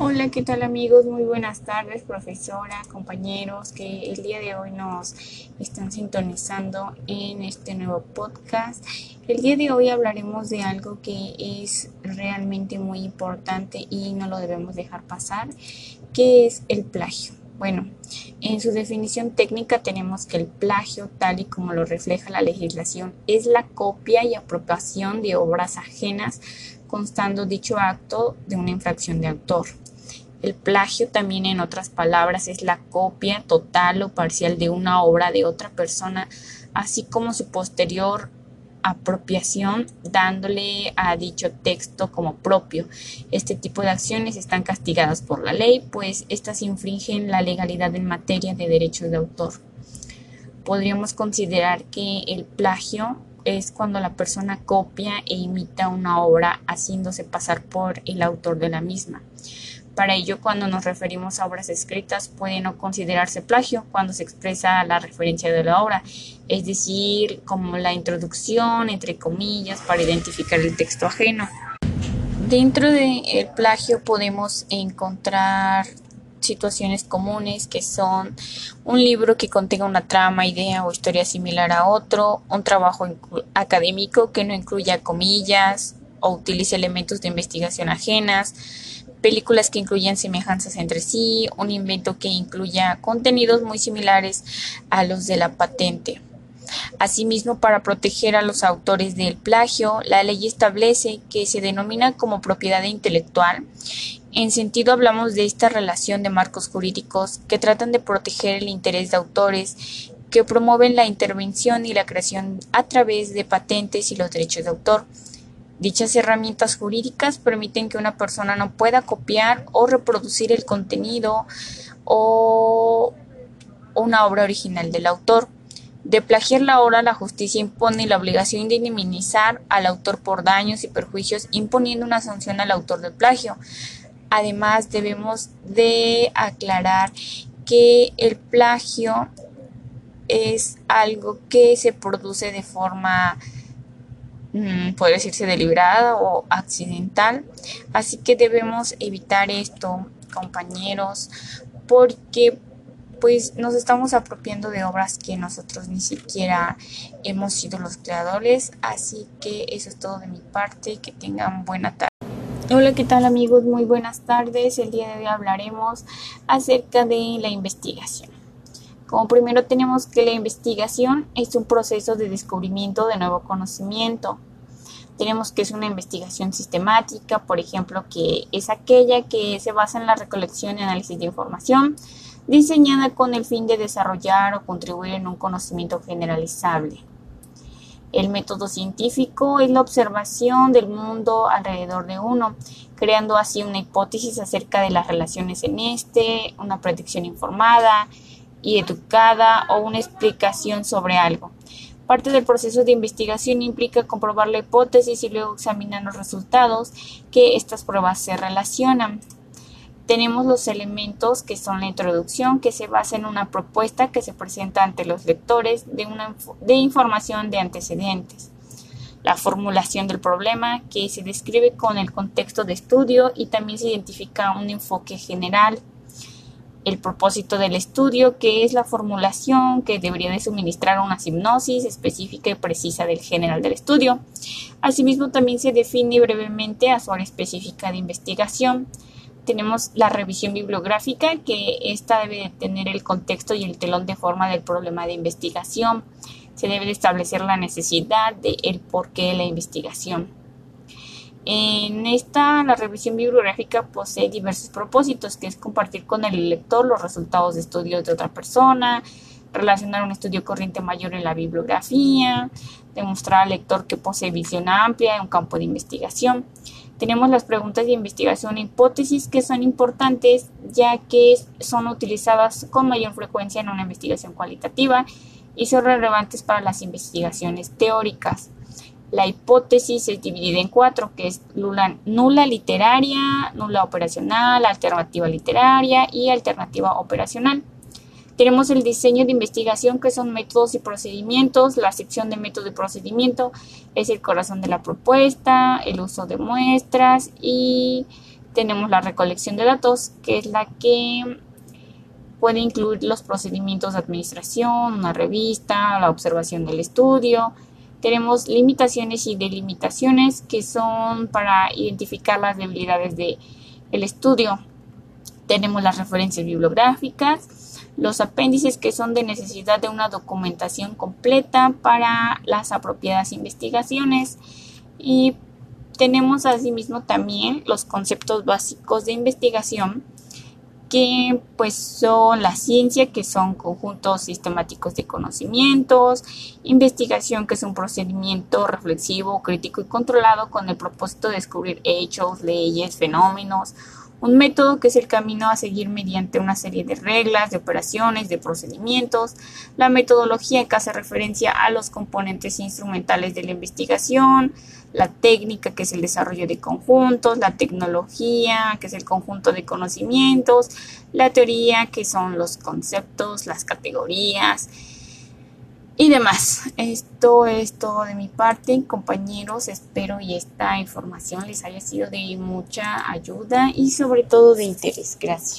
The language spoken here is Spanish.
Hola, ¿qué tal amigos? Muy buenas tardes, profesora, compañeros que el día de hoy nos están sintonizando en este nuevo podcast. El día de hoy hablaremos de algo que es realmente muy importante y no lo debemos dejar pasar, que es el plagio. Bueno, en su definición técnica tenemos que el plagio, tal y como lo refleja la legislación, es la copia y apropiación de obras ajenas constando dicho acto de una infracción de autor. El plagio también, en otras palabras, es la copia total o parcial de una obra de otra persona, así como su posterior apropiación dándole a dicho texto como propio. Este tipo de acciones están castigadas por la ley, pues éstas infringen la legalidad en materia de derechos de autor. Podríamos considerar que el plagio es cuando la persona copia e imita una obra haciéndose pasar por el autor de la misma. Para ello, cuando nos referimos a obras escritas, puede no considerarse plagio cuando se expresa la referencia de la obra, es decir, como la introducción, entre comillas, para identificar el texto ajeno. Dentro del plagio podemos encontrar situaciones comunes que son un libro que contenga una trama, idea o historia similar a otro, un trabajo académico que no incluya comillas o utilice elementos de investigación ajenas, películas que incluyan semejanzas entre sí, un invento que incluya contenidos muy similares a los de la patente. Asimismo, para proteger a los autores del plagio, la ley establece que se denomina como propiedad intelectual. En sentido hablamos de esta relación de marcos jurídicos que tratan de proteger el interés de autores que promueven la intervención y la creación a través de patentes y los derechos de autor. Dichas herramientas jurídicas permiten que una persona no pueda copiar o reproducir el contenido o una obra original del autor. De plagiar la obra, la justicia impone la obligación de indemnizar al autor por daños y perjuicios, imponiendo una sanción al autor del plagio. Además, debemos de aclarar que el plagio es algo que se produce de forma puede decirse deliberada o accidental. Así que debemos evitar esto, compañeros, porque pues nos estamos apropiando de obras que nosotros ni siquiera hemos sido los creadores. Así que eso es todo de mi parte. Que tengan buena tarde. Hola, ¿qué tal amigos? Muy buenas tardes. El día de hoy hablaremos acerca de la investigación. Como primero tenemos que la investigación es un proceso de descubrimiento de nuevo conocimiento. Tenemos que es una investigación sistemática, por ejemplo, que es aquella que se basa en la recolección y análisis de información, diseñada con el fin de desarrollar o contribuir en un conocimiento generalizable. El método científico es la observación del mundo alrededor de uno, creando así una hipótesis acerca de las relaciones en este, una predicción informada, y educada o una explicación sobre algo. Parte del proceso de investigación implica comprobar la hipótesis y luego examinar los resultados que estas pruebas se relacionan. Tenemos los elementos que son la introducción, que se basa en una propuesta que se presenta ante los lectores de, una, de información de antecedentes. La formulación del problema, que se describe con el contexto de estudio y también se identifica un enfoque general el propósito del estudio, que es la formulación que debería de suministrar una hipnosis específica y precisa del general del estudio. Asimismo, también se define brevemente a su área específica de investigación. Tenemos la revisión bibliográfica, que esta debe de tener el contexto y el telón de forma del problema de investigación. Se debe de establecer la necesidad de el porqué de la investigación. En esta, la revisión bibliográfica posee diversos propósitos, que es compartir con el lector los resultados de estudios de otra persona, relacionar un estudio corriente mayor en la bibliografía, demostrar al lector que posee visión amplia en un campo de investigación. Tenemos las preguntas de investigación e hipótesis que son importantes ya que son utilizadas con mayor frecuencia en una investigación cualitativa y son relevantes para las investigaciones teóricas. La hipótesis es dividida en cuatro, que es nula, nula, literaria, nula operacional, alternativa literaria y alternativa operacional. Tenemos el diseño de investigación, que son métodos y procedimientos. La sección de método y procedimiento es el corazón de la propuesta, el uso de muestras y Tenemos la recolección de datos, que es la que puede incluir los procedimientos de administración, una revista, la observación del estudio. Tenemos limitaciones y delimitaciones que son para identificar las debilidades del el estudio. Tenemos las referencias bibliográficas, los apéndices que son de necesidad de una documentación completa para las apropiadas investigaciones y tenemos asimismo también los conceptos básicos de investigación que pues son la ciencia, que son conjuntos sistemáticos de conocimientos, investigación, que es un procedimiento reflexivo, crítico y controlado con el propósito de descubrir hechos, leyes, fenómenos, un método que es el camino a seguir mediante una serie de reglas, de operaciones, de procedimientos, la metodología que hace referencia a los componentes instrumentales de la investigación, la técnica que es el desarrollo de conjuntos, la tecnología que es el conjunto de conocimientos, la teoría que son los conceptos, las categorías, y demás. Esto es todo de mi parte, compañeros. Espero y esta información les haya sido de mucha ayuda y sobre todo de interés. Gracias.